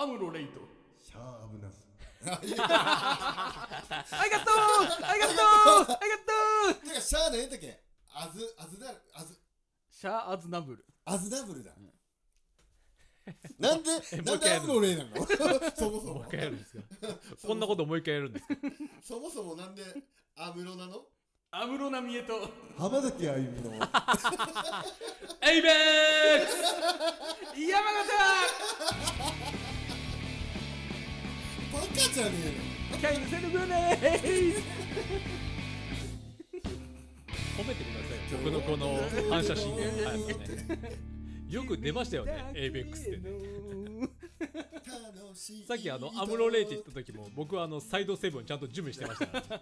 アムロレイト。シャーブナス。ありがとうありがとうありがとう。てかシャー何だっけ？アズアズダルアズ。シャア・アズナブル。アズダブルだ、なんで もうなんでア一回やるムロレイなの？そもそも。もう一回やるんですか？こんなこともう一回やるんですか？そもそもなんでアムロなの？アムロナミエと浜崎あゆみの。エイベックス！山形バカじゃねキャインセルグネー褒めてくださいよ。僕のこの反射神経。はい。ねよく出ましたよね。エイベックスって。ねさっきあのアムロレイって言った時も僕はあのサイドセブンちゃんと準備してました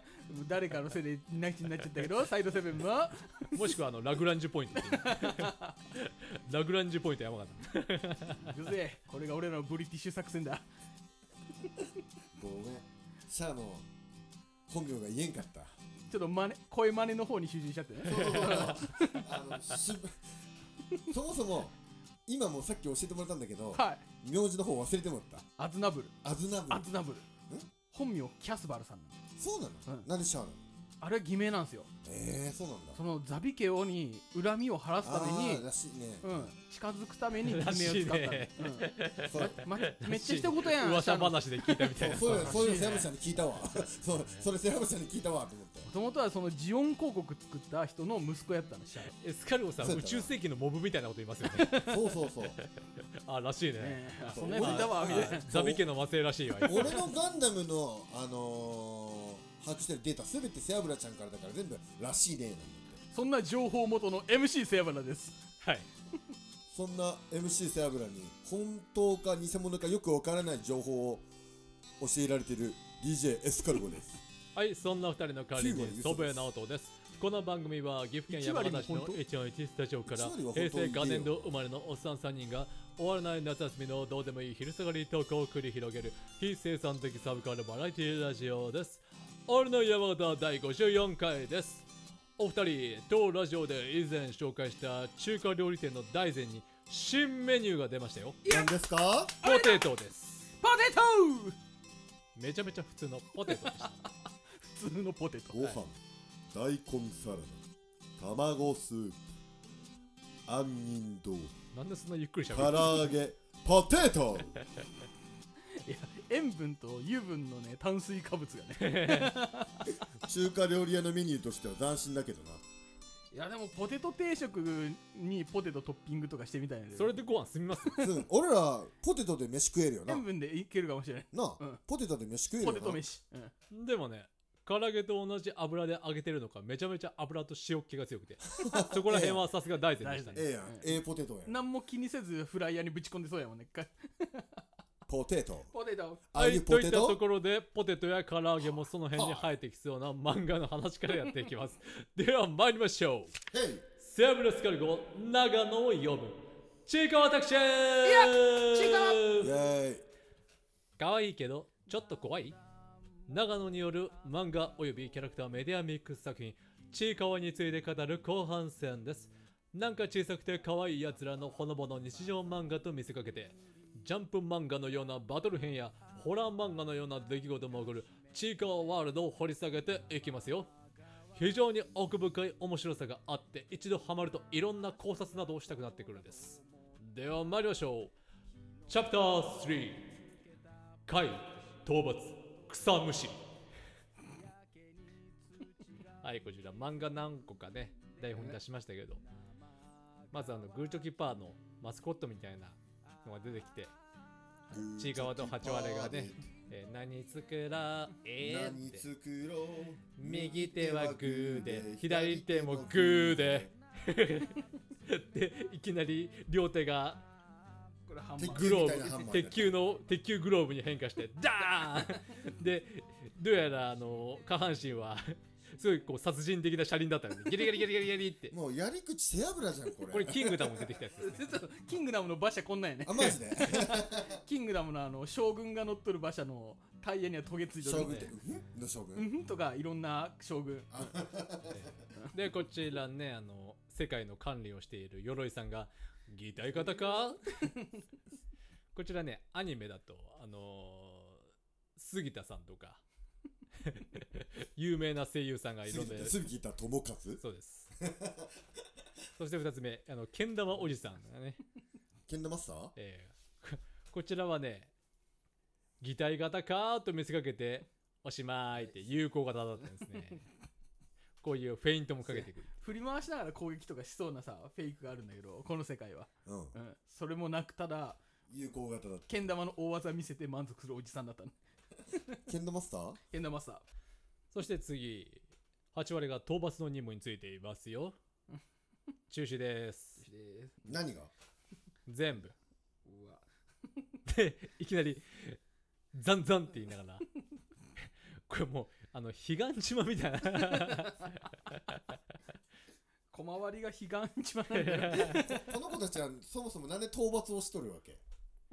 誰かのせいでなしになっちゃったけどサイドセブンももしくはあのラグランジュポイント。ラグランジュポイント山形うぜえこれが俺らのブリティッシュ作戦だごめん。シャアの本名が言えんかった。ちょっと真似声真似の方に集中しちゃってね。あのし そもそも今もうさっき教えてもらったんだけど、はい。名字の方忘れてもらっアズナブル。たアズナブル。アズナブル。本名キャスバルさんなんだそうなの、うん。なんでシャアなの？あれは偽名なんですよ。えー、そうなんだ。そのザビ家王に恨みを晴らすためあにーらしいね、うん、近づくために偽名をらしい使った。ねうん。そう。ま、めっちゃ一言やん。噂話で聞いたみたいな。そうそういうのセラムちゃんに聞いたわ。そうそれセラムちゃんに聞いたわと思って。もともとはそのジオン広告作った人の息子やったのシャエスカルゴさん宇宙世紀のモブみたいなこと言いますよね。そうそうそう。あらしいね。ええそんなやついたわみたいな。ザビ家の末裔らしいわ。俺のガンダムのあのー、把握してるデータすべてセアブラちゃんからだから全部らしいねなんだって。そんな情報元の MC セアバラです。はい。そんな MC セアブラに本当か偽物かよくわからない情報を教えられている DJ エスカルゴです。はい、そんな二人の代わり9割に嘘です。祖父江直人です。この番組は岐阜県山形市の1割も本141スタジオから1割は本当？平成元年度生まれのおっさん3人が終わらない夏休みのどうでもいい昼下がりトークを繰り広げる非生産的サブカルバラエティラジオです。俺の山形第54回です。お二人、当ラジオで以前紹介した中華料理店の大膳に新メニューが出ましたよ。何ですか？ポテトです。ポテト！めちゃめちゃ普通のポテトでした。普通のポテト。ご飯、大根サラダ。卵スープ。杏仁豆腐。なんでそんなゆっくりしゃ唐べる揚げ。ポテト 塩分と油分のね炭水化物がね。中華料理屋のメニューとしては斬新だけどな。いやでもポテト定食にポテトトッピングとかしてみたいなそれでご飯済みます？そ う俺らポテトで飯食えるよな。塩分でいけるかもしれない。なあ、うん。ポテトで飯食えるよな。ポテト飯、うん、でもね唐揚げと同じ油で揚げてるのかめちゃめちゃ油と塩気が強くて。そこら辺はさすが大然でしたね。ええやん、ええポテトやん。何も気にせずフライヤーにぶち込んでそうやもんね。かポテト。ポテト。はいといったところでポテトや唐揚げもその辺に生えてきそうな漫画の話からやっていきます。では参りましょう。セアブラスカルゴ長野を呼ぶチーカワタクシーいやチーカワイェーイかわいいけどちょっと怖い？長野による漫画およびキャラクターメディアミックス作品ちいかわについて語る後半戦です。なんか小さくて可愛い奴らのほのぼの日常漫画と見せかけてジャンプ漫画のようなバトル編やホラー漫画のような出来事も起こるちいかわワールドを掘り下げていきますよ。非常に奥深い面白さがあって一度ハマるといろんな考察などをしたくなってくるんです。では参りましょう。チャプター3貝討伐草むしり。はいこちら漫画何個かね台本に出しましたけど。まずあのグーチョキパーのマスコットみたいなのが出てきてちいかわとハチワレがね、えー何作らえーっ作ろう。右手はグーで左手もグーで。でいきなり両手がこれグローブ。鉄球の鉄球グローブに変化してダーン。でどうやらあの下半身はすごいこう殺人的な車輪だったので ギリギリギリギリギリって。もうやり口背脂じゃんこれ。これキングダムに出てきたやつですね。実はキングダムの馬車こんなんやねあマジで？キングダムのあの将軍が乗っとる馬車のタイヤにはトゲついてる将軍ってうん？の将軍、うんふん？とかいろんな将軍。でこちらねあの世界の管理をしている鎧さんが「擬態型か？こちらねアニメだとあのー杉田さんとか有名な声優さんがいろんなすぐ聞いた友和？そうです。そして2つ目あのけん玉おじさんがね、ケンダマスター？えーここちらはね擬態型かーと見せかけておしまいって有効型だったんですね。こういうフェイントもかけてくる。振り回しながら攻撃とかしそうなさフェイクがあるんだけどこの世界は、うん。うん、それもなくただ有効型だった。けん玉の大技見せて満足するおじさんだったのケンダマスター？けん玉さそして次8割が討伐の任務についていますよ。中止です。です。何が？全部。うわ。でいきなりザンザンって言いながら。これもうあの彼岸島みたいな。小回りが彼岸島なんだよ この子たちはそもそもなんで討伐をしとるわけ？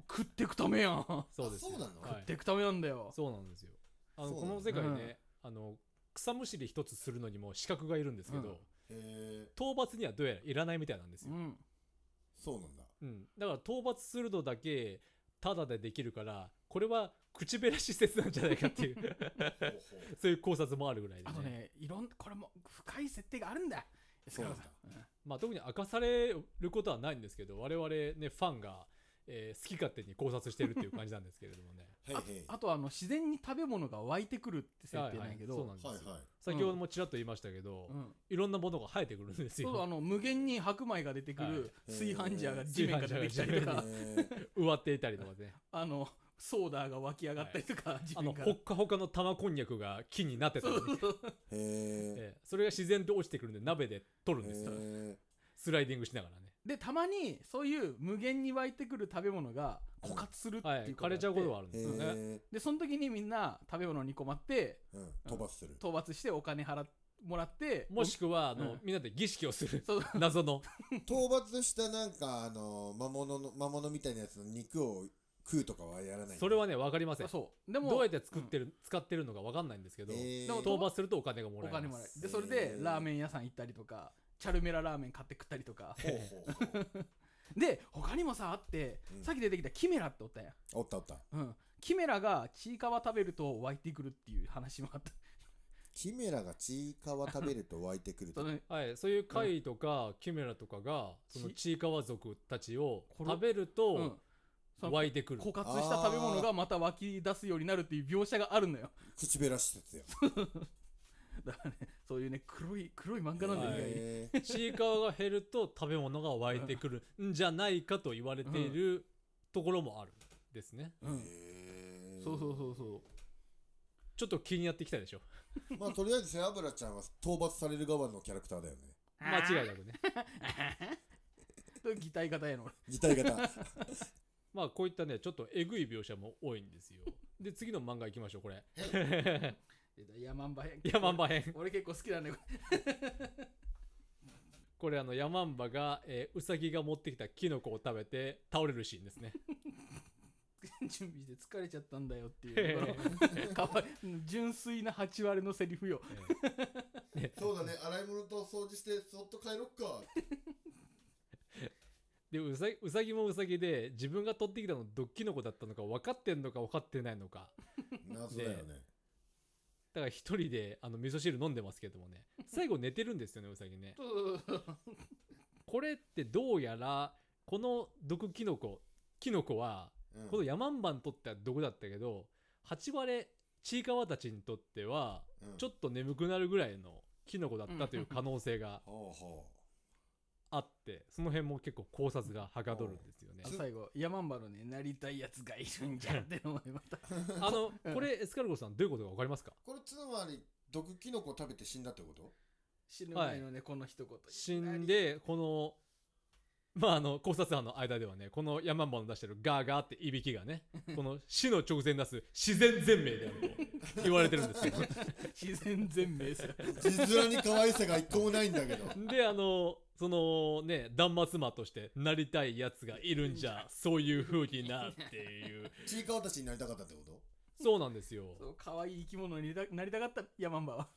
食ってくためやん。食そうですそうなの？はい。ってくためなんだよ。そうなんですよ。あのこの世界ね、あの草むしり一つするのにも資格がいるんですけど、討伐にはどうやらいらないみたいなんですよ、うん。そうなんだ。うん、だから討伐するのだけタダでできるからこれは口減らし施設なんじゃないかっていう。そういう考察もあるぐらいで、ねあとねいろんこれも深い設定があるんだ。そうなんだ。まあ、特に明かされることはないんですけど我々ねファンが、えー好き勝手に考察してるっていう感じなんですけれどもね。へいあとあの自然に食べ物が湧いてくるって設定なんやけど、はいはい。そうなんですよ、はいはい先ほどもちらっと言いましたけど、うん。いろんなものが生えてくるんですよ。そうあの無限に白米が出てくはい。る炊飯ジャーが地面から出てきたりとへかー植わっていたりとか。ね。あのソーダが湧き上がったりとか、地あの面から。ほっかほかの玉こんにゃくが木になってたり、ね。えええ。それが自然と落ちてくるんで鍋で取るんですよ。へスライディングしながらねでたまにそういう無限に湧いてくる食べ物が枯渇するってはい。いう枯れちゃうことがあるんえですよね、へでその時にみんな食べ物に困ってえうん。討伐する。討伐してお金払っもらってもしくはあの、うん。みんなで儀式をする。そう。謎の。討伐したなんかあの魔物の魔物みたいなやつの肉を食うとかはやらない。それはね分かりません。そう。でもどうやって作ってる、使ってるのか分かんないんですけど、へー。でも討伐するとお金がもらえお金もらえまする。でそれでラーメン屋さん行ったりとかチャルメララーメン買って食ったりとか。ほうほうほう。で他にもさあって、うん。さっき出てきたキメラっておったやん。おったおった。うん、キメラがちいかわ食べると湧いてくるっていう話もあった。キメラがちいかわ食べると湧いてくると。はい、そういう貝とかキメラとかがそのちちいかわ族たちを食べるうん。とその湧いてくる、枯渇した食べ物がまた湧き出すようになるっていう描写があるのよ。口べら施設や だからねそういうね黒い黒い漫画なんだよ、はい。意外にへーちいかわが減ると食べ物が湧いてくるんじゃないかと言われているところもあるんですね。そうそうそうそう。ちょっと気になってきたでしょ。まあとりあえず背脂ちゃんは討伐される側のキャラクターだよね。間違いなくね。擬態型やの。擬態型。まあこういったねちょっとえぐい描写も多いんですよ。で次の漫画いきましょうこれヤマンバ編ヤマンバ編俺結構好きなんだよ。これあのヤマンバが、えーウサギが持ってきたキノコを食べて倒れるシーンですね。準備して疲れちゃったんだよっていう。かわい純粋な8割のセリフよ。そうだね洗い物と掃除してそっと帰ろっか。でウサギウサギもウサギで自分が取ってきたの毒キノコだったのか分かってんのか分かってないのか。謎だよねだから一人であの味噌汁飲んでますけどもね。最後寝てるんですよねウサギね。これってどうやらこの毒キノコキノコはうん。このヤマンバにとっては毒だったけど8割ちいかわたちにとってはうん。ちょっと眠くなるぐらいのキノコだったという可能性が あってその辺も結構考察がはかどるんですよね。あ最後ヤマンバのねなりたいやつがいるんじゃってのもまた。あのこれエスカルゴさんどういうことか分かりますか？うこれつまり毒キノコ食べて死んだってこと？死ぬ前のね、この一言死んでこのまああの考察班の間ではねこのヤマンバの出してるガーガーっていびきがね この死の直前に出す自然全命であると言われてるんですけど 自然全命する字面に可愛さが一個もないんだけど。であのそのね断末魔としてなりたいやつがいるんじゃそういう風になっていう。ちいかわたちになりたかったってこと？そうなんですよ。そう可愛い生き物になりたなりたかったヤマンバは。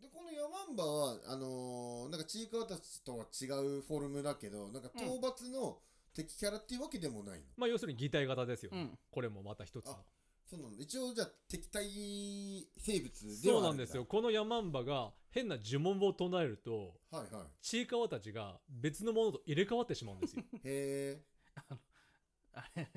でこのヤマンバはあのーなんかちいかわたちとは違うフォルムだけどなんか討伐の敵キャラっていうわけでもないの？まあ要するに擬態型ですよね、うん。これもまた一つの。あそうなの一応じゃあ敵対生物でそうはあるなんですよ。このヤマンバが変な呪文を唱えるとはいはい。ちいかわたちが別のものと入れ替わってしまうんですよ。へあれ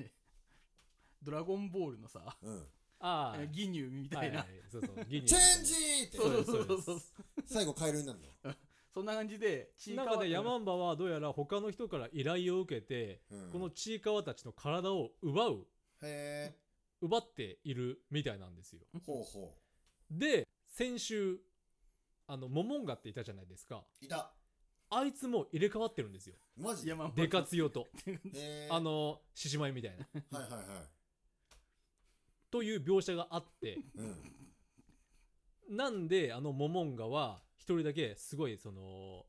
ドラゴンボールのさえうん。ああ。ギニューみたいな、はいはい。そうそう。ギニチェンジって。そうそうそうそう。そう最後カエルになるの？そんな感じでちいかわなんかねヤマンバはどうやら他の人から依頼を受けて、うん。このちいかわたちの体を奪う。へ奪っているみたいなんですよ。えほうほで先週あのモモンガっていたじゃないですか。ういた。あいつも入れ替わってるんですよ。マジ山デカツヨと。へえあの獅子舞みたいな。はいはいはい。という描写があって。うん。なんであのモモンガは一人だけすごいその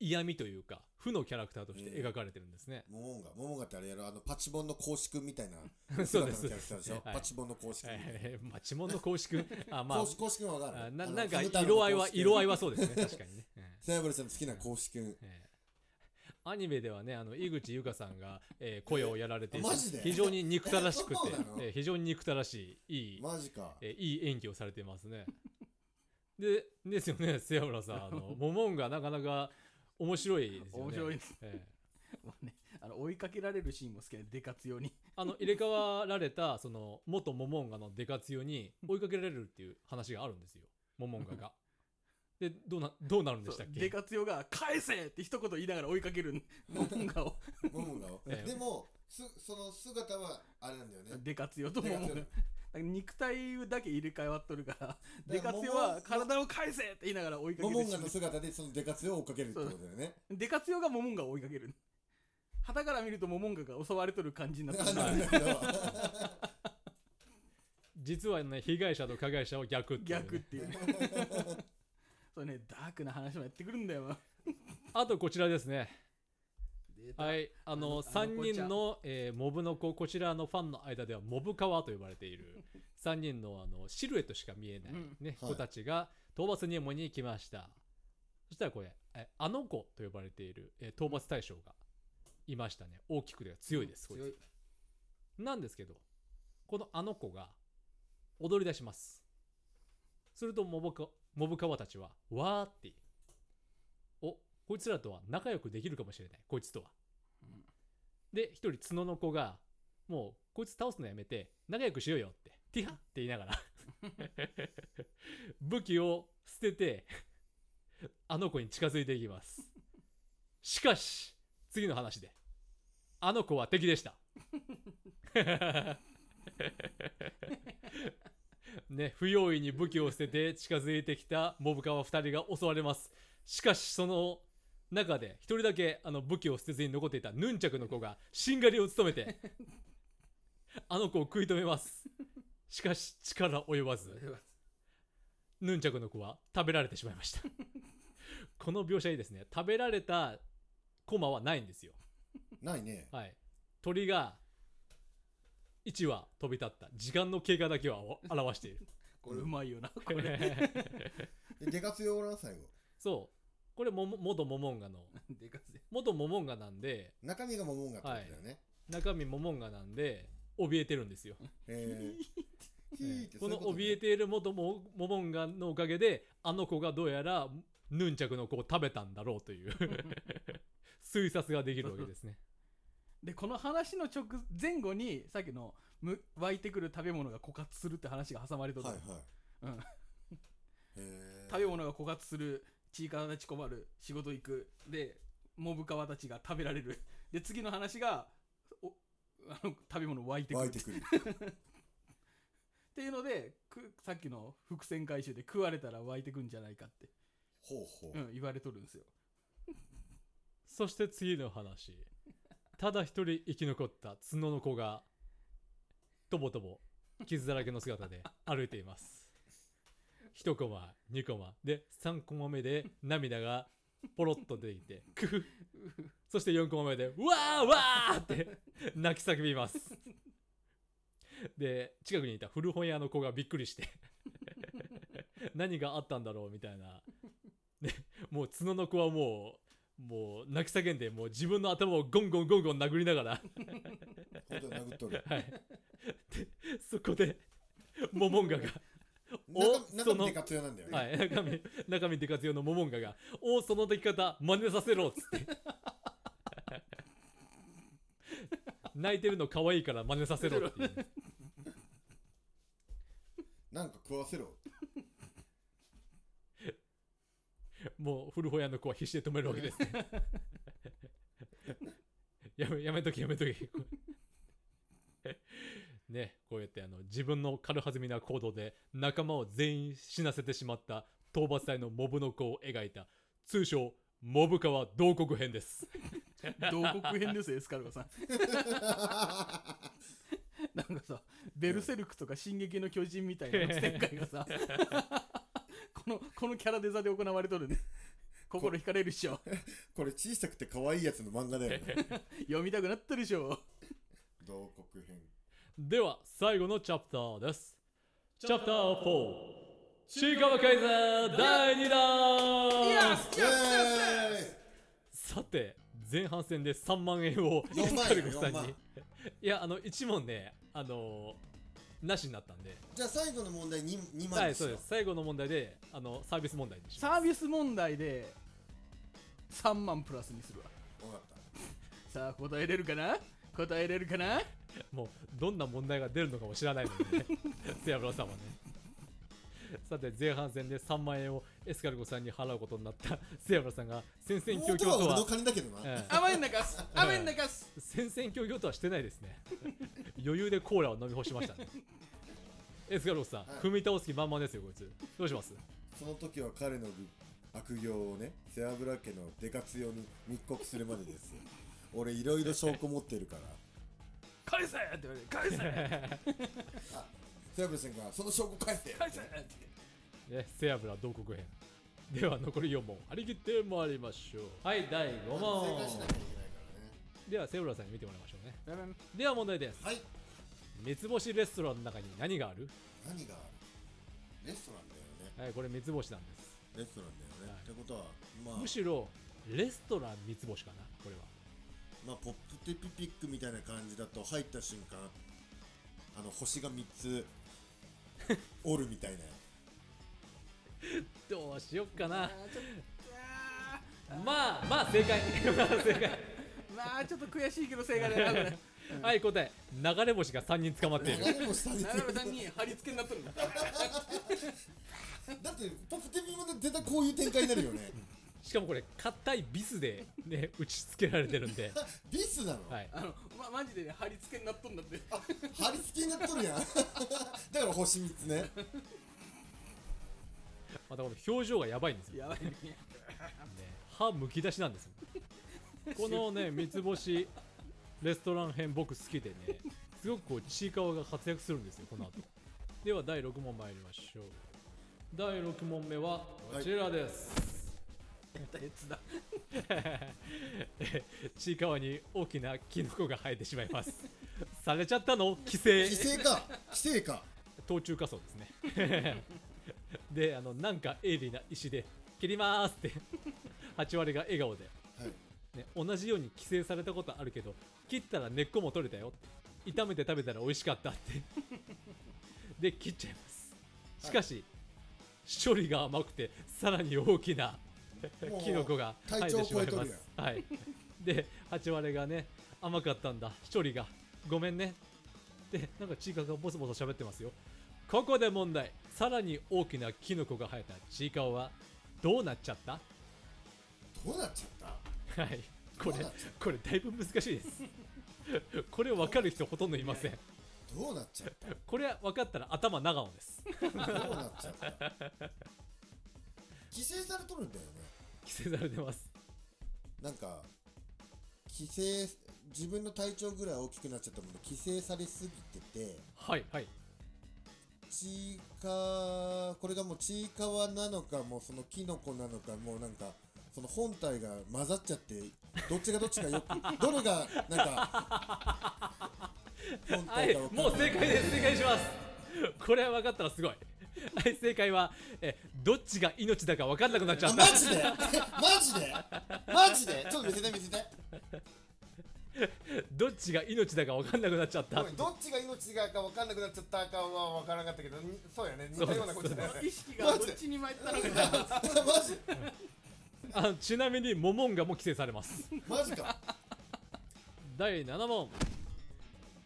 嫌味というか負のキャラクターとして描かれてるんですね、モモンガモモンガってあれやろあのパチモンの公式みたいな そうです。キャラクターでしょ、はい。パチモンの公式。くん、えー、まあ、地紋の公式？あまあ。公式公式くんはわかあるななんか色合いは色合いはそうですね。確かにね、え セヤブルさんの好きな公式。えーアニメではねあの井口優香さんが、えー声をやられて非常に憎たらしくてえー非常に憎たらしいいい、マジか。えーいい演技をされていますね。でですよね瀬村さん。あのモモンがなかなか面白いですよね。面白いです。えーもうねあの追いかけられるシーンも好きでデカツヨに。あの入れ替わられたその元モモンガのデカツヨに追いかけられるっていう話があるんですよ。モモンガが。でどうなどうなるんでしたっそうデけカツヨが「返せ!」って一言言いながら追いかける。モモンガを。モモンガを。ええ。でもすその姿はあれなんだよね。デカツヨとモモンガ肉体だけ入れ替わっとるからデカツヨは体を返せって言いながら追いかけてモモンガの姿でそのデカツヨを追っかけるってことだよね。デカツヨがモモンガを追いかける。旗から見るとモモンガが襲われとる感じになってる。実はね被害者と加害者は逆っていうね。逆っていうね。そうねダークな話もやってくるんだよ。あとこちらですねはい。あのあの3子ちゃん人の、えーモブの子。こちらのファンの間ではモブカワと呼ばれている。3人のあのシルエットしか見えない、うん。ねはい。子たちが討伐任務に来ました。そしたらこれえあの子と呼ばれている、えー討伐対象がいましたね。大きくて強いです、こいつ。強い。なんですけどこのあの子が踊り出します。するとモブカモブカワたちはわーっておこいつらとは仲良くできるかもしれない。こいつとは、で一人角の子がもうこいつ倒すのやめて仲良くしようよってティハって言いながら。武器を捨ててあの子に近づいていきます。しかし次の話であの子は敵でした。ね、不用意に武器を捨てて近づいてきたモブカワ2人が襲われます。しかしその中で1人だけあの武器を捨てずに残っていたヌンチャクの子がしんがりを務めて あの子を食い止めます。しかし力及ばず。ヌンチャクの子は食べられてしまいました。この描写いいですね。食べられたコマはないんですよ。ないね。はい。鳥が1羽飛び立った。時間の経過だけは表している。これうまいよな。これでデカツヨおらん最後。そうこれもも元モモンガの。デカツヨ元モモンガなんで。中身がモモンガってことだよね。中身モモンガなんで怯えてるんですよ、この怯えている元モモモンガのおかげであの子がどうやらヌンチャクの子を食べたんだろうという。推察ができるわけですね。でこの話の直前後にさっきのむ湧いてくる食べ物が枯渇するって話が挟まれとる、はいはい。うん、食べ物が枯渇するちいかわたち困る仕事行く。でモブカワたちが食べられる。で次の話がおあの食べ物湧いてくる。湧いてくる。っていうのでくさっきの伏線回収で食われたら湧いてくんじゃないかって、ほうほう。うん、言われとるんですよ。そして次の話。ただ一人生き残った角の子がとぼとぼ傷だらけの姿で歩いています1コマ2コマ。で3コマ目で涙がポロッと出てきてクフ。そして4コマ目でうわーわーって泣き叫びます。で近くにいた古本屋の子がびっくりして何があったんだろうみたいな。でもう角の子はもうもう泣き叫んでもう自分の頭をゴンゴンゴンゴン殴りながら。本当に殴っとる。はい。でそこでモモンガがお中その中身で活用なんだよね、はい、中身中身で活用のモモンガが「おその出来方真似させろ」っつって。泣いてるの可愛いから真似させろっていう。なんか食わせろ。もう古本屋の子は必死で止めるわけですね。やめやめとけやめとけねこうやってあの自分の軽はずみな行動で仲間を全員死なせてしまった討伐隊のモブの子を描いた通称モブ川同国編です。同国編ですよエスカルゴさん。なんかさベルセルクとか進撃の巨人みたいな展開がさ このこのキャラデザで行われとるね。心惹かれるっしょ。これ小さくて可愛いやつの漫画だよね。読みたくなったでしょ。同国編では最後のチャプターです。チャプター4ちいかわカイザー第2弾さて前半戦で3万円を4万エスカルゴさん4万にいやあの1問ねあのーなしになったんで。ーイじゃあ最後の問題 2, 2万ですよ。はいそうです。最後の問題であのサービス問題にしサービス問題で3万プラスにするわ。分かった。さあ答えれるかな？答えれるかな？もうどんな問題が出るのかも知らないのでね。セヤブラさんはね。さて前半戦で3万円をエスカルゴさんに払うことになったセヤブラさんが戦々恐々とは。元は俺の金だけどな、ええ。甘えんなかす。甘えんなかす。戦々恐々とはしてないですね。余裕でコーラを飲み干しましたね。エスカルゴさん、はい。踏み倒す気満々ですよこいつ。どうします？その時は彼の悪行をね背脂家のデカ強に密告するまでですよ。俺いろいろ証拠持ってるから返せって言われて返せセアブルさんがその証拠返せ返せってね、セアブラ同国編では残り4問張り切ってまいりましょうはい第5問正解しなきゃいけないからねではセアブラさんに見てもらいましょうねでは問題ですはい三つ星レストランの中に何がある何があるレストランだよねはいこれ三つ星なんです、レストランだよね、はいってことはまあむしろレストラン三つ星かなこれはまあポップテピピックみたいな感じだと入った瞬間あの星が3つ おるみたいな。どうしよっかな。まあまあ 正解。まあ正解。ーまあちょっと悔しいけど正解だ はい答え。流れ星が3人捕まっている。流れ星さんに長野さんに貼り付けになっとるんだ。だってポップテピも絶対こういう展開になるよねしかもこれ硬いビスでね 打ち付けられてるんで。ビスなの、はい。あのまマジでね貼り付けになっとんだって。あ貼り付けになっとるやん。だから星3つね。またこの表情がやばいんですよ、やばいね。ね、歯むき出しなんですよ。このね三つ星レストラン編僕好きでねすごくこうちいかわが活躍するんですよこの後。では第6問参りましょう。第6問目はこちらです、鉄だ。ちいかわに大きなキノコが生えてしまいます。されちゃったの？規制規制か。規制か。冬中仮装ですね。であのなんか鋭利な石で切りまーすって。8割が笑顔で、はい。ね、同じように規制されたことあるけど切ったら根っこも取れたよ炒めて食べたら美味しかったって。で切っちゃいます。しかし、処理が甘くてさらに大きなキノコが生えてしまいます。はい。で8割がね甘かったんだ。処理が。ごめんね。でなんかチーカがボソボソ喋ってますよ。ここで問題。さらに大きなキノコが生えたチーカはどうなっちゃった？どうなっちゃった？はい。これこれだいぶ難しいです。これ分かる人ほとんどいません。どうなっちゃった？これ分かったら頭長尾です。どうなっちゃった？規制されとるんだよね規制されてます。なんか規制自分の体調ぐらい大きくなっちゃったもの規制されすぎててはいはい。ちいかこれがもうちいかわなのかもうそのキノコなのかもうなんかその本体が混ざっちゃってどっちがどっちかよく どれがなんか本はい体かもう正解です。正解します。これは分かったらすごいはい正解はえどっちが命だか分かんなくなっちゃった。あマジで？マジで？マジで？ちょっと見せて見せて。どっちが命だか分かんなくなっちゃった。どっちが命がか分かんなくなっちゃったかは分からなかったけどにそうやね似たようなことだよね。意識がどっちに参ったのかマジあちなみにモモンガも規制されます。マジか。第7問。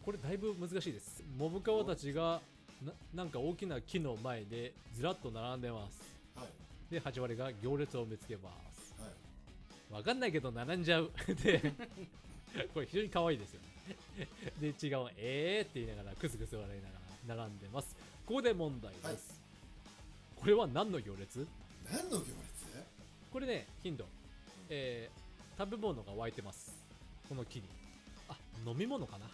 これだいぶ難しいです。モブカワたちがななんか大きな木の前でずらっと並んでます。はい。で8割が行列を見つけます。はい。わかんないけど並んじゃう。でこれ非常に可愛いですよ。ねで違う。えーって言いながらクスクス笑いながら並んでます。ここで問題です、はい。これは何の行列？何の行列？これねヒント。えー、食べ物が湧いてます。この木に。あ飲み物かな、飲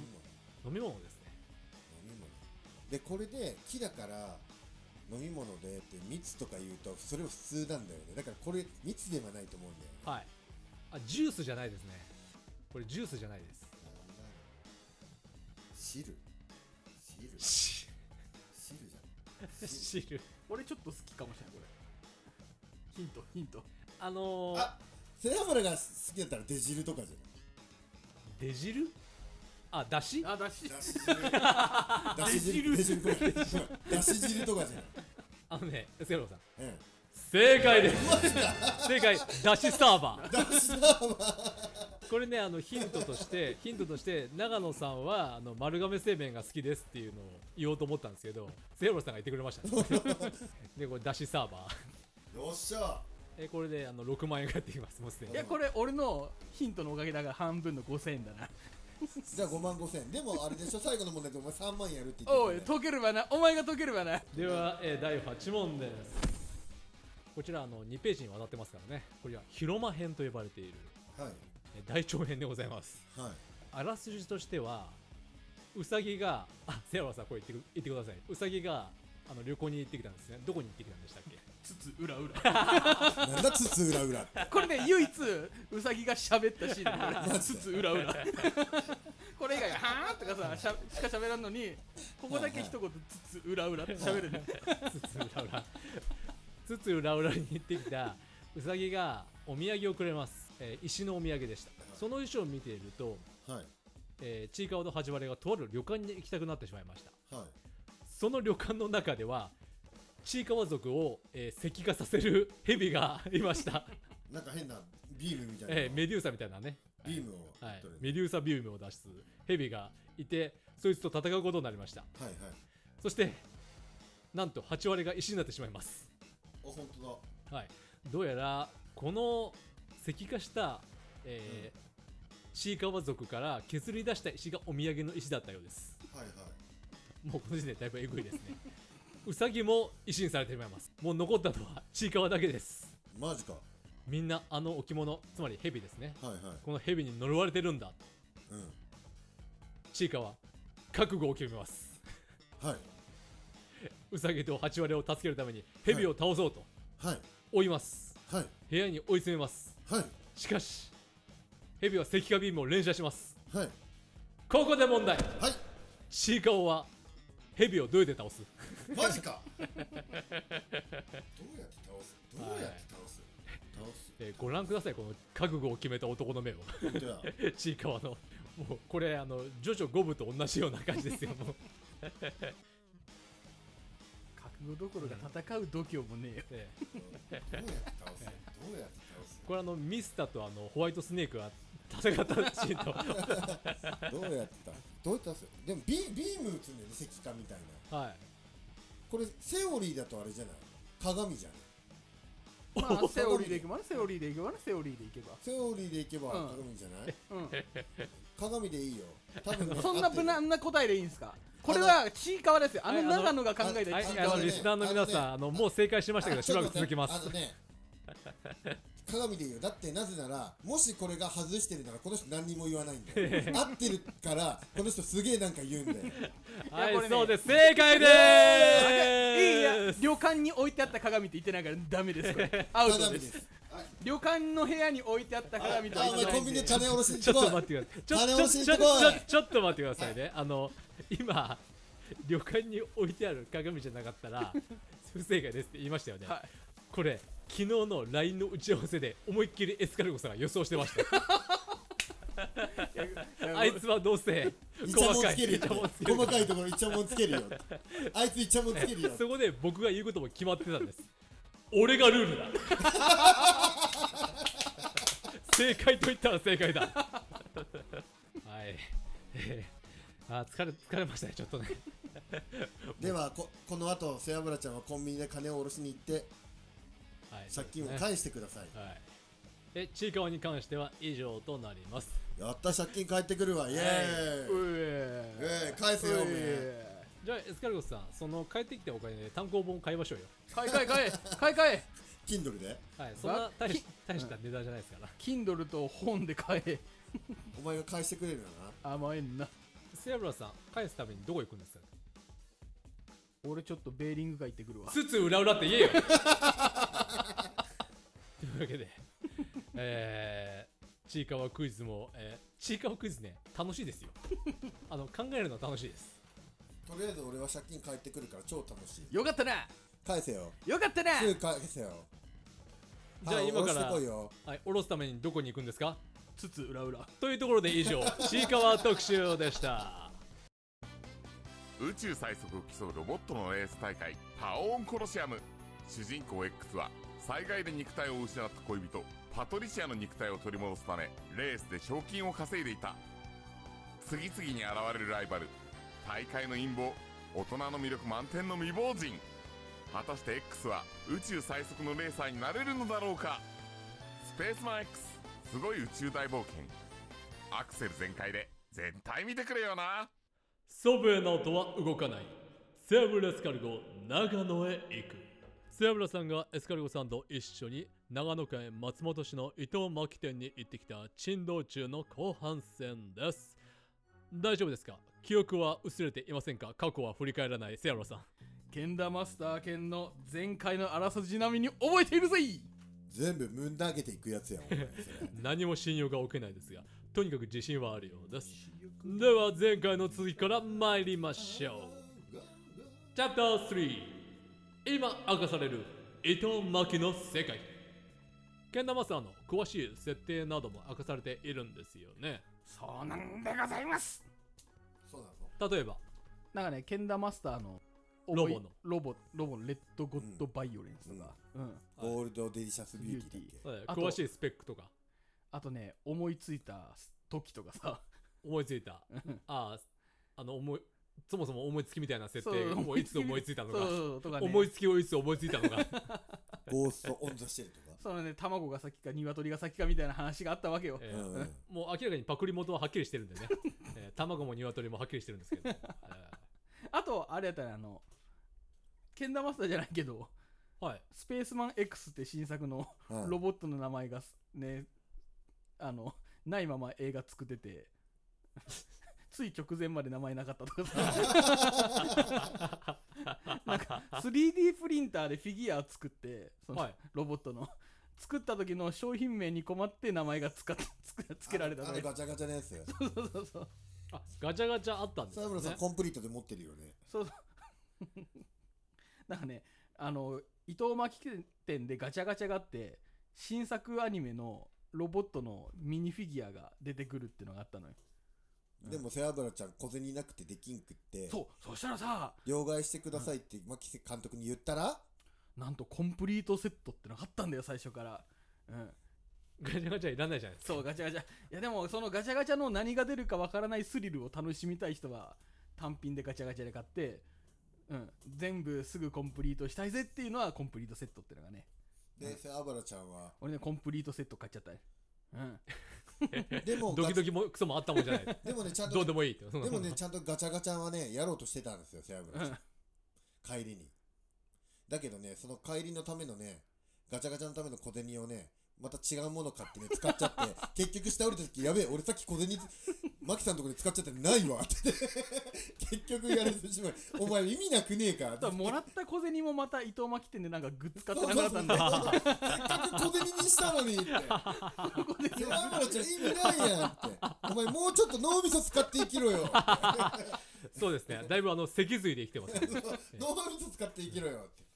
み物。うん、飲み物ですでこれで木だから飲み物でって蜜とか言うとそれは普通なんだよね。だからこれ蜜ではないと思うんだよね。はい。あジュースじゃないですね。これジュースじゃないです。汁？汁？し。汁じゃん。汁。俺ちょっと好きかもしれないこれ。ヒントヒント。あのー、あ背脂が好きだったら出汁とかじ出汁？あだし？あだし。だし。汁だし汁。出汁ごめんごめんだし汁とかじゃないあのねセロさん。うん正解です。正解。だしサーバー。だしサーバー。これねあのヒントとしてヒントとして長野さんはあの丸亀製麺が好きですっていうのを言おうと思ったんですけどセロさんが言ってくれましたね。でこれだしサーバー。よっしゃ。えこれであの6万円返ってきます。もうすでに。いやこれ俺のヒントのおかげだから半分の5000円だなじゃあ5万5千円でもあれでしょ？最後の問題でお前3万円やるって言おいってたよ。ね解けるわな。お前が解けるわな。では、えー第8問です。こちらあの2ページにわたってますからね。これは広間編と呼ばれている、はい。えー大長編でございます。はい。あらすじとしてはウサギがあセロさんこれ言ってく言ってください。ウサギがあの旅行に行ってきたんですね。どこに行ってきたんでしたっけ？つつ裏裏。なんだつつ裏裏って。これね唯一ウサギが喋ったシーンでつつ裏裏。これ以外ははーんとかさしゃしか喋らんのにここだけ一言つつ裏裏って喋る。ねつつ裏裏。つつ裏裏に行ってきたウサギがお土産をくれます、えー石のお土産でした。その衣装を見ていると、はい。えー、ちいかわとはじわれがとある旅館に行きたくなってしまいました。はい。その旅館の中ではちいかわ族を、えー石化させる 蛇が いました、なんか変なビームみたいな、えーメデューサみたいなね、ビームをはい。メデューサビウムを出す蛇がいてそいつと戦うことになりました。はいはい。そしてなんと8割が石になってしまいます。あ本当だ。はい、どうやらこの石化した、えーちいかわ族から削り出した石がお土産の石だったようです。はいはい。もうこの時点でだいぶエグいですねうさぎも石にされてしまいます。もう残ったのはちいかわだけです。マジか。みんなあの置物つまり蛇ですね。はいはい。この蛇に呪われてるんだ。うん。ちいかわ覚悟を決めます。はい。うさぎと8割を助けるために蛇を倒そうとはい。追います。はい。部屋に追い詰めます。はい。しかし蛇は石化ビームを連射します。はい。ここで問題。はい。ちいかわは蛇をどうやって倒す？マジか。どうやって倒す？どうやって倒す？倒す。えーご覧くださいこの覚悟を決めた男の目を。本当や。ちいかわの。もうこれあのジョジョ5部と同じような感じですよもう、覚悟どころか戦う度胸もねえよえ。どうやって倒す？どうやって倒す？ーこれあのミスタとあのホワイトスネークが戦ったシーンと。どうやって倒すどうやって倒すでもビビーム打つんだよね石化みたいな。はい。これセオリーだとあれじゃない？鏡じゃない？まあセオリーでいけばねセオリーでいけばねセオリーでいけば。セオリーでいけばうん。鏡じゃない、う鏡でいいよ。多分ねん そんな無難な答えでいいんですか？これはちいかわですよ。あの長野が考えたはいちいかわねあのリスナーの皆さんあのもう正解しましたけどしばらく続きます。あのね鏡でいいよ。だってなぜならもしこれが外してるならこの人何にも言わないんだよ。合ってるからこの人すげえなんか言うんだよ。はいこれね。そうです。正解でいいやーす旅館に置いてあった鏡って言ってないからダメですこれ。アウトです。す。旅館の部屋に置いてあった鏡とあは言ってないんで。お前コンビニで金下ろしてちょっと待ってください。ちょちょっと待ってくださいね。あの今旅館に置いてある鏡じゃなかったら不正解ですって言いましたよね、はいこれ昨日の LINE の打ち合わせで思いっきりエスカルゴさんが予想してました。よあいつはどうせイチャモン細かいつけるよ。細かいところイチャモンつけるよ。あいつイチャモンつけるよ。そこで僕が言うことも決まってたんです。俺がルールだ。正解と言ったら正解だ。はい。えーあー疲れ疲れましたねちょっとね。ではここの後背脂ちゃんはコンビニで金を下ろしに行ってはい借金をね返してください、はい。えちいかわに関しては以上となります。やった借金返ってくるわ。イエーイ、うええー、返せよおめえ。じゃあエスカルゴスさんその帰ってきたお金で単行本買いましょうよ。買い買い買い買い買え。Kindle で？はいそんな大しき大した値段じゃないですから。Kindle と本で買え。お前が返してくれるよな。甘えんな。セアブラさん返すためにどこ行くんですか？俺ちょっとベーリング街行ってくるわ。つつ裏裏って言えよ というわけで えー、ちいかわクイズも、えー、ちいかわクイズね楽しいですよ。あの考えるの楽しいです。とりあえず俺は借金返ってくるから超楽しい。よかったな。返せよ。よかったな。すぐ返せよ。じゃあ今からはい下ろすためにどこに行くんですか？つつ裏裏。というところで以上 ちいかわ特集でした。宇宙最速を競うロボットのレース大会パオーンコロシアム。主人公 X は災害で肉体を失った恋人パトリシアの肉体を取り戻すためレースで賞金を稼いでいた。次々に現れるライバル大会の陰謀大人の魅力満点の未亡人。果たして X は宇宙最速のレーサーになれるのだろうか。スペースマン X すごい宇宙大冒険。アクセル全開で絶対見てくれよな。ソブエの音は動かない。セアブラエスカルゴ長野へ行く。セアブラさんがエスカルゴさんと一緒に長野県松本市の伊藤巻店に行ってきた珍道中の後半戦です。大丈夫ですか？記憶は薄れていませんか？過去は振り返らないセアブラさん。ケンダマスター剣の前回のあらすじ並みに覚えているぜ！全部むんだげていくやつや 何も信用が置けないですがとにかく自信はあるようです。では前回の続きから参りましょう。チャプター3今明かされる伊藤巻の世界。ケンダマスターの詳しい設定なども明かされているんですよね。そうなんでございます。そうなの例えば。なんかねケンダマスターのロボの。ロボロボのレッドゴッドバイオレンスとか、うん。ゴールドデリシャスビューティーはい。詳しいスペックとか。あとね思いついた時とかさ。思いついた。あああの思いそもそも思いつきみたいな設定をいつ思いついたのそうか。そうとかね。思いつきをいつ思いついたのか。け ゴーストオンザシェルとか。そのね卵が先か鶏が先かみたいな話があったわけよ、えーうん。うんもう明らかにパクリ元ははっきりしてるんでね、えー卵も鶏もはっきりしてるんですけど、えあとあれやったらあのケンダマスターじゃないけどーはい。スペースマン X って新作のはい。ロボットの名前がすねあのないまま映画作っててつい直前まで名前なかったとかさ。なんか 3D プリンターでフィギュア作ってそのはい。ロボットの。作った時の商品名に困って名前がつかつけつけられたあのガチャガチャのやつそうそうそうあガチャガチャあったんです沢村さん、ねコンプリートで持ってるよね。そうそう。なんかねあの伊藤巻店でガチャガチャがあって新作アニメのロボットのミニフィギュアが出てくるっていうのがあったのよでも背脂ちゃん小銭なくてできんくって。そう。そしたらさ両替してくださいって牧瀬監督に言ったら？なんとコンプリートセットってのがあったんだよ最初から。うん。ガチャガチャいらないじゃないですか。そうガチャガチャ。いやでもそのガチャガチャの何が出るかわからないスリルを楽しみたい人は単品でガチャガチャで買ってうん、全部すぐコンプリートしたいぜっていうのはコンプリートセットっていうのがね。で背脂ちゃんは？俺ねコンプリートセット買っちゃったようん。でもドキドキもクソもあったもんじゃない。でもねちゃんとどうでもいいって。でもねちゃんとガチャガチャはねやろうとしてたんですよ背脂ちゃん帰りに。だけどねその帰りのためのねガチャガチャのための小銭をねまた違うもの買ってね使っちゃって 結局下降りた時やべえ俺さっき小銭マキさんのところで使っちゃってないわ。っ て結局やれてしまう。お前意味なくねえか。もらった小銭もまた伊藤巻店でなんかグッズ買ってなかったんでそうせっかく小銭にしたのにって。山村ちゃん意味ないやんってお前もうちょっと脳みそ使って生きろよ。そうですね。だいぶあの脊髄で生きてますね。脳みそ使って生きろよって。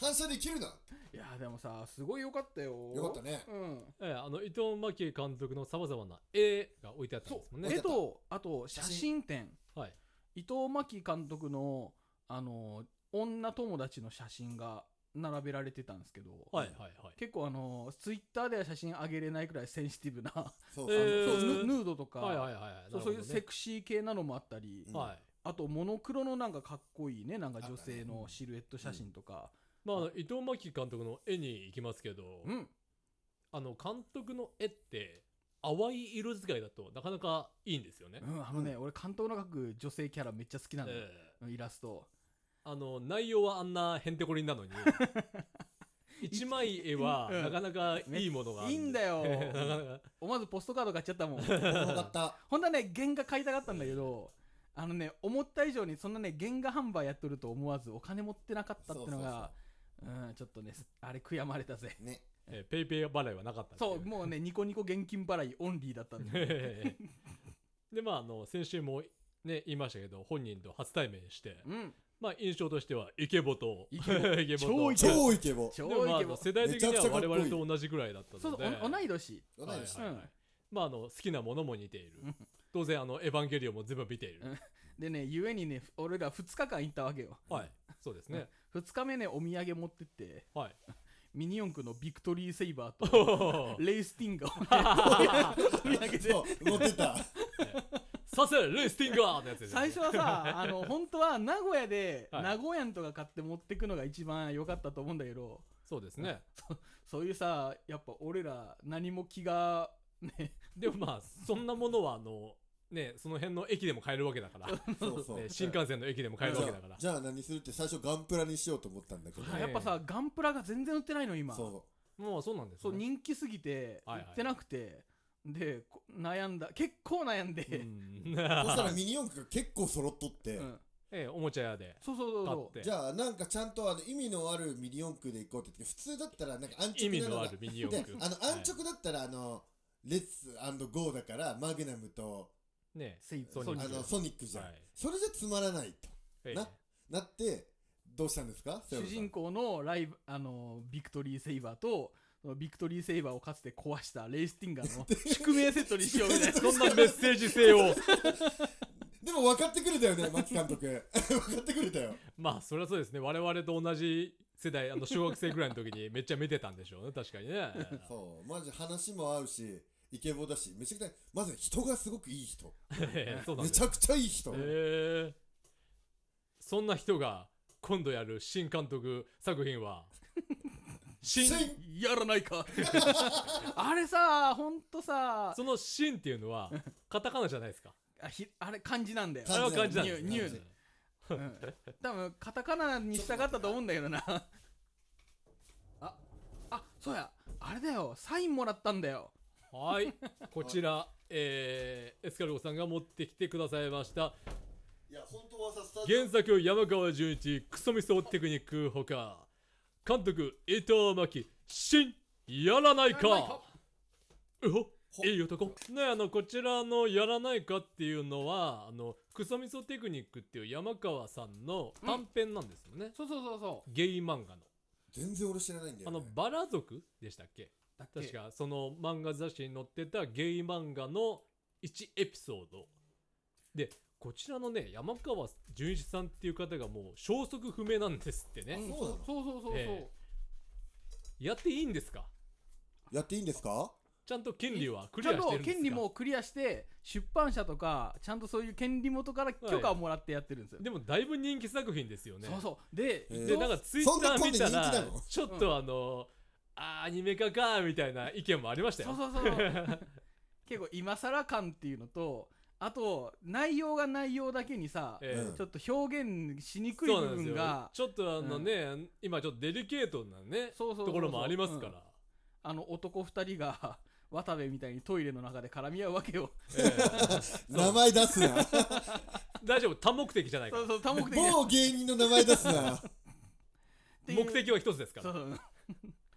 反射で生きるないやでもさすごい良かったよ。よかったね。うん。ええあの伊藤真希監督のさまざまな絵が置いてあったんですもんね。絵とあと写真展。はい。伊藤真希監督のあの女友達の写真が並べられてたんですけど、はいはいはい。結構あのツイッターでは写真上げれないくらいセンシティブなそうそう、えーそうヌヌードとか、はいはいはい。はいそうそういうセククシー系なのもあったり、うん。はい。あとモノクロのなんかかっこいいねなんか女性のシルエット写真とか、まああの伊藤真希監督の絵に行きますけど、うん。あの監督の絵って淡い色使いだとなかなかいいんですよね、うん、あのね、俺監督の描く女性キャラめっちゃ好きなのよ、えイラスト。あの内容はあんなへんてこりんなのに 一枚絵はうん。なかなかいいものがあるいいんだよ。なかなか。思わずポストカード買っちゃったもん。よかった。ほんとはね原画買いたかったんだけどあのね思った以上にそんなね原画販売やっとると思わずお金持ってなかったっていうのがうんちょっとねあれ悔やまれたぜ。ね。えペイペイ払いはなかったそうもうねニコニコ現金払いオンリーだったんで。でまああの先週もね言いましたけど本人と初対面して、うん。まあ印象としてはイケボとイケボ。イケボと。超イケボ。超イケボ。超でもまああイケボの世代的には我々と同じぐらいだったので。そうそうお同い年同い年。はいはいはい。うん。まああの好きなものも似ている。うん。当然あのエヴァンゲリオンも全部見ている、うんでねゆえにね俺ら2日間行ったわけよ。はい。そうですね、2日目ねお土産持ってって。はい。ミニ四駆のビクトリーセイバーおとー。レイスティンガーを。ねお土産でそう。乗ってた。させレイスティンガーってやつです最初はさあの本当は名古屋ではい。名古屋んとか買って持ってくのが一番良かったと思うんだけど。そうですね。そういうさやっぱ俺ら何も気がね。でもまあそんなものはあのねその辺の駅でも買えるわけだから、そうそう。ね、新幹線の駅でも買えるわけだから。じゃあ何するって最初ガンプラにしようと思ったんだけど、はい。やっぱさガンプラが全然売ってないの今。そもうそうなんですそうね人気すぎて売はいはい。ってなくて、でこ悩んだ結構悩んで、うん。うそしたらミニ四駆が結構揃っとって、うん。ええおもちゃ屋でそうそうそうじゃあなんかちゃんとあの意味のあるミニ四駆で行こうって言って普通だったらなんか安意味直なのがのあるミニ四 で駆。あの安直だったらあの、レッツゴーだからマグナムとね。セイソニック。あのソニックじゃん、はい。それじゃつまらないと。ええ。な。なってどうしたんですか？主人公のライブあのビクトリーセイバーとそのビクトリーセイバーをかつて壊したレイスティンガーの 宿命セットにしようみたいな。そんなメッセージ性を。でも分かってくれたよね牧監督。分かってくれたよ。まあそれはそうですね。我々と同じ世代あの小学生ぐらいの時にめっちゃ見てたんでしょうね。確かにね。そう。マジ話も合うしイケボだしめちゃくちゃまず人がすごくいい人。めちゃくちゃいい人、ええそんな人が今度やる新監督作品は新 新やらないか。あれさほんとさ。その新っていうのはカタカナじゃないですか。あひあれ漢字なんだよ。あれは漢字なんですニュー多分カタカナにしたかったと思うんだけどな。ああそうや。あれだよ。サインもらったんだよはい。こちら、えーエスカルゴさんが持ってきてくださいました。いや本当はさ原作山川純一クソミソテクニックほか監督伊藤真希新やらないか。やらないいい男。ねあのこちらの「やらないか」っていうのはあのクソミソテクニックっていう山川さんの短編なんですよね、そうそうそうそゲイ漫画の。全然俺知らないんだよ、ね、あのバラ族でしたっけ？うだっけ？確かその漫画雑誌に載ってたゲイ漫画の1エピソード。でこちらのね山川純一さんっていう方がもう消息不明なんですってね、うん。そうなのそうそうそうそう、えやっていいんですか？やっていいんですか？ちゃんと権利はクちゃんとリアしてるんですか？権利もクリアして出版社とかちゃんとそういう権利元から許可をもらってやってるんですよ、でもだいぶ人気作品ですよね。そうそう。で、えーでなんかツイッター見たらこんな人気なの？ちょっとあの、あーアニメ化かみたいな意見もありましたよ。そうそうそう。結構今更感っていうのとあと内容が内容だけにさ、えーうんちょっと表現しにくい部そうなんですよ。分がちょっとあのね、今ちょっとデリケートなねそうそうそうそう。ところもありますから、あの男2人が 渡部みたいにトイレの中で絡み合うわけよ。ええ。名前出すな。大丈夫。多目的じゃないかそうそう多目的某芸人の名前出すな。っていう。目的は一つですから。そうそう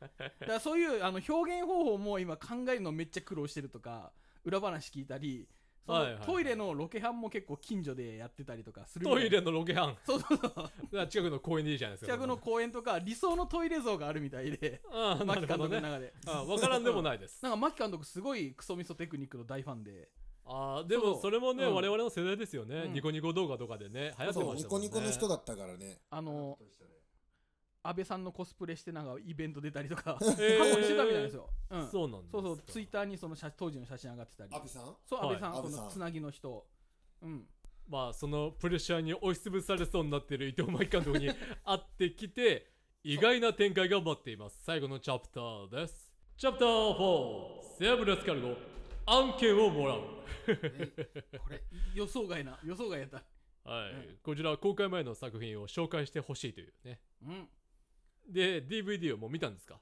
だからそういうあの表現方法も今考えるのめっちゃ苦労してるとか裏話聞いたりそのはいはいはい。トイレのロケハンも結構近所でやってたりとかするトイレのロケハン。そうそうそう。だから近くの公園でいいじゃないですか。近くの公園とか理想のトイレ像があるみたいで。ああな牧監るほどね。督の中で。あ分からんでもないです。なんか牧監督すごいクソミソテクニックの大ファンで。ああでそう。もそれもね、うん。我々の世代ですよね、うん。ニコニコ動画とかでね流行ってましたもんね。ニコの人だったからね。あの安倍さんのコスプレしてなんかイベント出たりとか。え過ー去にしてたみたいですよ、うん、そうそうなんですか。そうツイッターにその写当時の写真上がってたり。安倍さん？はい。そう安倍さん、安倍さん。このつなぎの人。うん。まあそのプレッシャーに押しつぶされそうになってる伊藤真希監督に会ってきて意外な展開が待っています。最後のチャプターです。チャプター4セーブレスカルゴ案件をもらう。これ予想外な予想外やった。はい、うん。こちら公開前の作品を紹介してほしいというね。うんで DVD をもう見たんですか？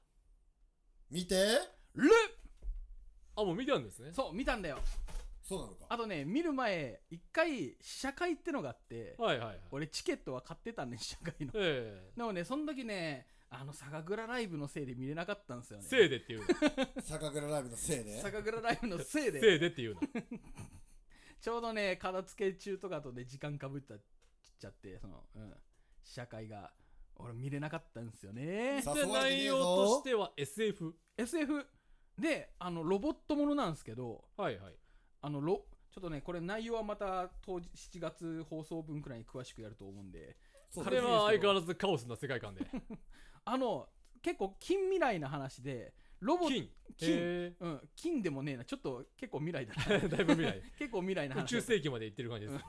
見て。ルあもう見たんですね。そう見たんだよ。そうなのか。あとね見る前一回試写会ってのがあってはいはいはい。俺チケットは買ってたね試写会の。えでもねその時ねあの酒蔵ライブのせいで見れなかったんですよえね。せいでっていうの。酒蔵ライブのせいで？酒蔵ライブのせいで。せいでっていうの。ちょうどね片付け中とかとね時間かぶったっちゃってそのうん試写会が俺見れなかったんですよね。さで内容としては SF SF であのロボットものなんですけどはいはい。あのロちょっとねこれ内容はまた当時7月放送分くらいに詳しくやると思うんで。彼は相変わらずカオスな世界観で。あの結構近未来な話でロボット金？金。へうん、金でもねえな。ちょっと結構未来だな。え だいぶ未来。結構未来な宇話宙世紀まで行ってる感じです。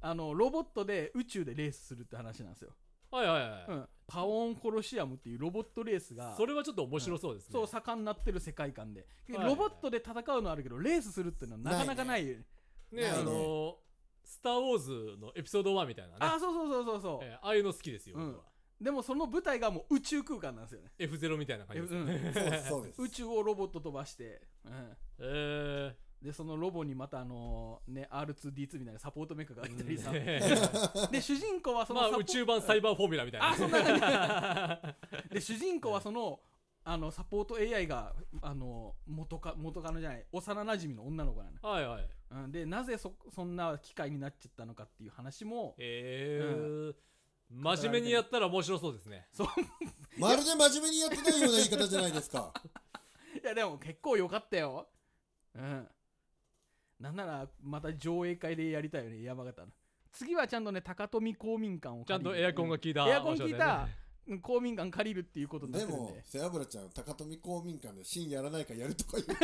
あのロボットで宇宙でレースするって話なんですよ、はいはいはい、うん、パオンコロシアムっていうロボットレースがそれはちょっと面白そうですね、そう盛んになってる世界観で、はい。ロボットで戦うのはあるけどレースするっていうのはなかなかないね。ない。ねあのスター・ウォーズのエピソード1みたいなね。あそうそうそうそうそう、えーああいうの好きですよ、うん。僕は。でもその舞台がもう宇宙空間なんですよね。F0 みたいな感じですようん。ね、そうですそうです。宇宙をロボット飛ばして、うん、えでそのロボにまたあのね R2D2 みたいなサポートメカがいたりさ、ーで主人公はそのまあ宇宙版サイバーフォーミュラみたいな。あそんな感じ。で主人公はそのあのサポート AI があの元カ元カノじゃない幼馴染の女の子なの、はいはい。うん、でなぜそそんな機会になっちゃったのかっていう話もえー。真面目にやったら面白そうですね。まるで真面目にやってないような言い方じゃないですか。いやでも結構良かったよ。うんなんならまた上映会でやりたいよね山形の。次はちゃんとね高富公民館をちゃんとエアコンが効いたエアコン効いた公民館借りるっていうことになっでもてるんで。背脂ちゃん高富公民館でシーンやらないかやるとか言って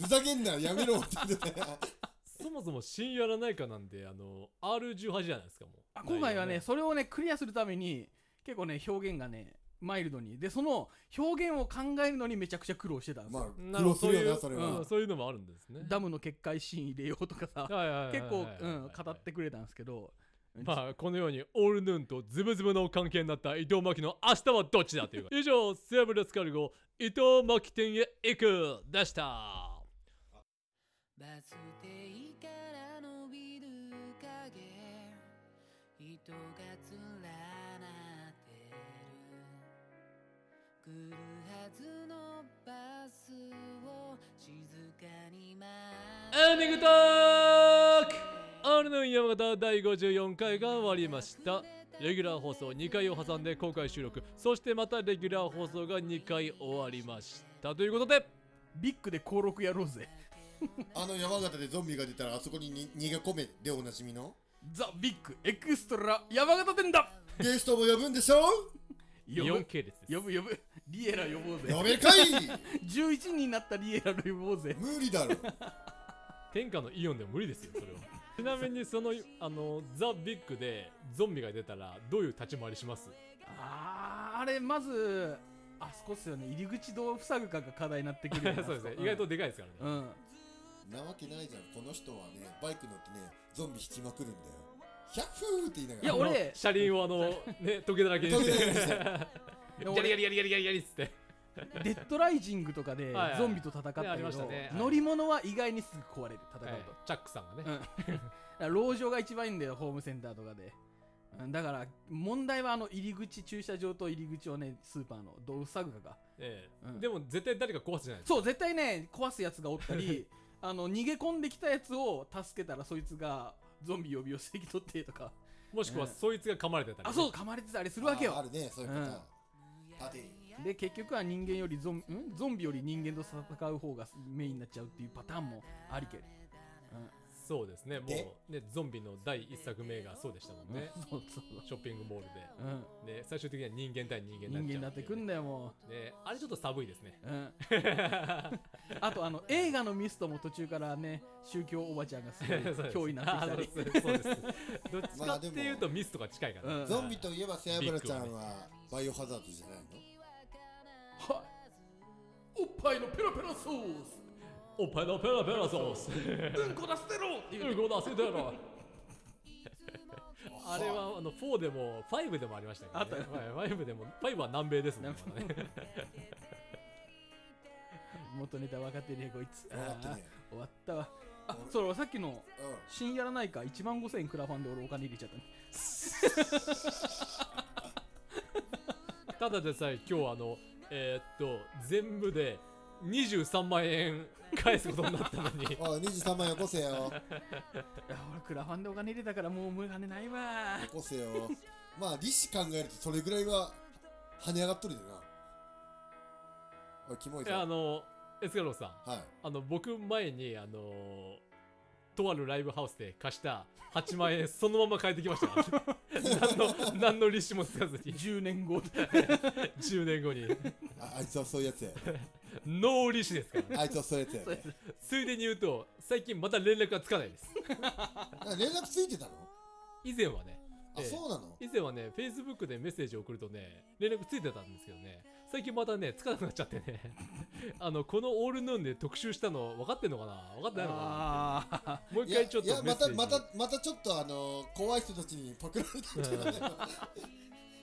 ふざけんなやめろって言ってたよそもそも新やらないかなんであの R18 じゃないですかもう。あ今回はね。それをねクリアするために結構ね表現がねマイルドに。でその表現を考えるのにめちゃくちゃ苦労してたんですよ、まあ苦労すなるほど。そういうるよなそれは。うんそういうのもあるんですね。ダムの決壊シーン入れようとかさはいはいはいはい結構、はいうん、語ってくれたんですけど、まあこのようにオールヌーンとズブズブの関係になった伊藤真希の明日はどっちだという。以上セーブレスカルゴ伊藤真希店へ行く。でした。バス停から伸びる影。人が連な来るはずのバスを静かに待エンディングトークオールヌーン山形第54回が終わりました。レギュラー放送2回を挟んで公開収録。そしてまたレギュラー放送が2回終わりました。ということでビッグで登録やろうぜ。あの山形でゾンビが出たらあそこにに逃げ込めでおなじみの？ザ・ビッグエクストラ山形店だ。ゲストも呼ぶんでしょ？呼ぶ。4系列です。呼ぶ呼ぶリエラ呼ぼうぜ。呼べかい。11人になったリエラ呼ぼうぜ。無理だろ。天下のイオンでも無理ですよそれは。ちなみにそのあのザ・ビッグでゾンビが出たらどういう立ち回りします？あーあれまずあそこっすよね。入り口どう塞ぐかが課題になってくるよな。そうですね。意外とでかいですからね、うん。なわけないじゃん。この人はねバイク乗ってねゾンビ引きまくるんだよ。ヒャッフーって言いながら。いや俺車輪をあのね時計だらけにして時計だらけにしてでも俺ギャリギャリギャリギャリギャリギャリっつってデッドライジングとかでゾンビと戦ったけど、はい乗り物は意外にすぐ壊れる戦うと、はいチャックさんがね、籠城が一番いいんだよホームセンターとかでうんだから問題はあの入り口駐車場と入り口をねスーパーのどう塞ぐかがええうんでも絶対誰か壊すじゃないですかそう絶対ね壊すやつがおったりあの逃げ込んできたやつを助けたらそいつがゾンビ呼び寄せてきとってとかもしくはそいつが噛まれてたりね、あそう噛まれてたりするわけよああるねそういうパターン縦で結局は人間よりゾン,、ん、ゾンビより人間と戦う方がメインになっちゃうっていうパターンもありける、そうですね。もでうねゾンビの第一作目がそうでしたもんうんね、そうそう。ショッピングモールうん、でで最終的には人間対人間人間になってくんだよもだねあれちょっと寒いですね。う、うん、あとあの映画のミストも途中からね宗教おばちゃんがすごい 脅威になってきたり。あそうです。そうです。どっちかっていうとミストが近いから、うん。ゾンビといえば背脂ちゃんはバイオハザードじゃないの？はい。おっぱいのペラペラソース。おっぱいのペラペラソース。うんこ出してろっていう。うんこ出せてろ。あれはあの4でも5でもありましたけど、ね、あったはい5でも5は南米ですもんね。元ネタ分かってねえこいつ。終わってね終わったわ。あ俺そうさっきのうん。新やらないか1万5000円クラファンで俺お金入れちゃったね ただでさえ今日あのえーっと全部で23万円返すことになったのに。おい23万よこせよ。いや俺クラファンでお金入れたからもう無金ないわ。よこせよ。まあ利子考えるとそれぐらいは跳ね上がっとるでな。おいキモいいぞやあのエスカローさん。はい。あの僕前にあのとあるライブハウスで貸した8万円そのまま返ってきました。から何の何の利子もつかずに。10年後。10年後に。ああいつはそういうやつや。ノー利子ですから。あいつはそういうやつやね。ついでに言うと最近また連絡がつかないです。あ連絡ついてたの？以前はね。あええそうなの？以前はね Facebook でメッセージを送るとね連絡ついてたんですけどね最近またねつかなくなっちゃってね。あのこのオールヌーンで特集したの分かってんのかな？分かってないのかああなもういや一回ちょっいやとメッセージ。またまたまたちょっとあの怖い人たちにパクられたんじゃないの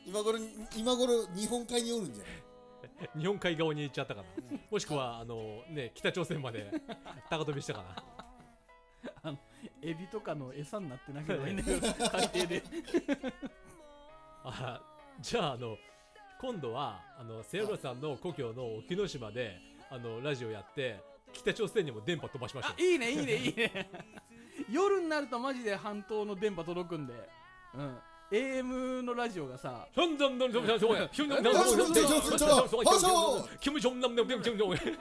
今頃今頃日本海におるんじゃない？日本海側に行っちゃったかな。もしくはあのね北朝鮮まで高飛びしたかな。エビとかの餌になってなければいいんだけど海底で。あじゃああの今度はあのセイロさんの故郷の沖ノ島であのラジオやって北朝鮮にも電波飛ばしましょあいいねいいねいいね。夜になるとマジで半島の電波届くんで。うん。AM のラジオがさう。ヒョンドンドンドンドンドンドンヒョンドンドンドンヒョンドンドンドンドンドンドンキムジョン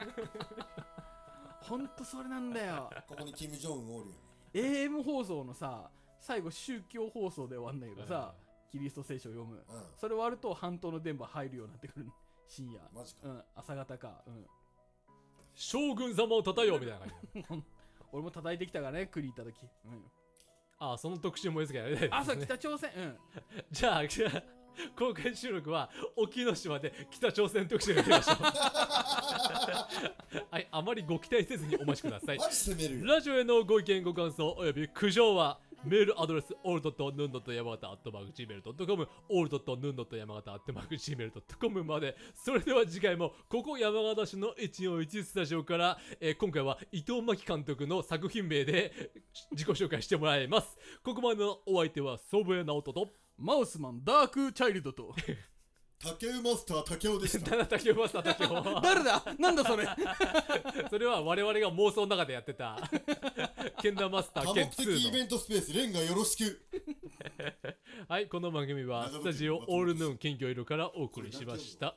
ほんとそれなんだよ。ここにキム・ジョンウンおるよ AM 放送のさ最後宗教放送で終わんだけどさはキリスト聖書を読む。うん。それ終わると半島の電波入るようになってくる。深夜。マジか。うん。朝方か。うん。将軍様をたたえようみたいな感じ。俺も叩いてきたからね栗行った時。うん。あその特集もいつかやりたいです、ね。朝北朝鮮。うん。じゃあ、じゃあ公開収録は沖ノ島で北朝鮮特集やりましょう。はい、あまりご期待せずにお待ちください。マジ攻めるよ。ラジオへのご意見ご感想および苦情はメールアドレス all.nun.yamagata.gmail.com all.nun.yamagata.gmail.com まで。それでは次回もここ山形市の141スタジオから、えー今回は伊藤真希監督の作品名で 自己紹介してもらいます。ここまでのお相手は祖父江直人とマウスマンダークチャイルドと 竹馬マスター竹雄でした。七竹マスター竹雄。誰だ？なんだそれ？それは我々が妄想の中でやってた。ケンダーマスター兼多目的イ2のベントスペースレンガよろしく。はいこの番組はスタジオオールヌーン近況いるからお送りしました